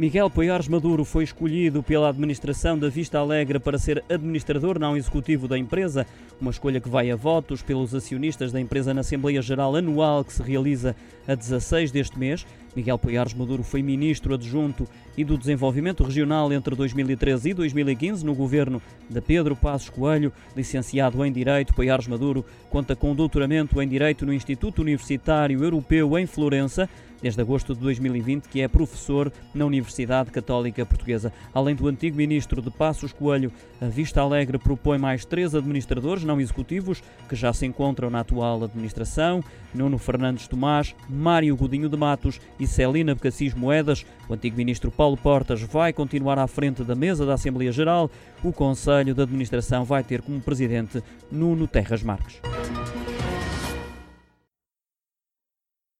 Miguel Poiares Maduro foi escolhido pela administração da Vista Alegre para ser administrador não executivo da empresa, uma escolha que vai a votos pelos acionistas da empresa na Assembleia Geral Anual que se realiza a 16 deste mês. Miguel Poiares Maduro foi ministro adjunto e do Desenvolvimento Regional entre 2013 e 2015 no governo de Pedro Passos Coelho, licenciado em Direito. Poiares Maduro conta com doutoramento em Direito no Instituto Universitário Europeu em Florença desde agosto de 2020, que é professor na Universidade Católica Portuguesa. Além do antigo ministro de Passos Coelho, a Vista Alegre propõe mais três administradores não executivos que já se encontram na atual administração: Nuno Fernandes Tomás, Mário Godinho de Matos e Celina Becassis Moedas. O antigo ministro Paulo Portas vai continuar à frente da mesa da Assembleia Geral. O Conselho de Administração vai ter como presidente Nuno Terras Marques.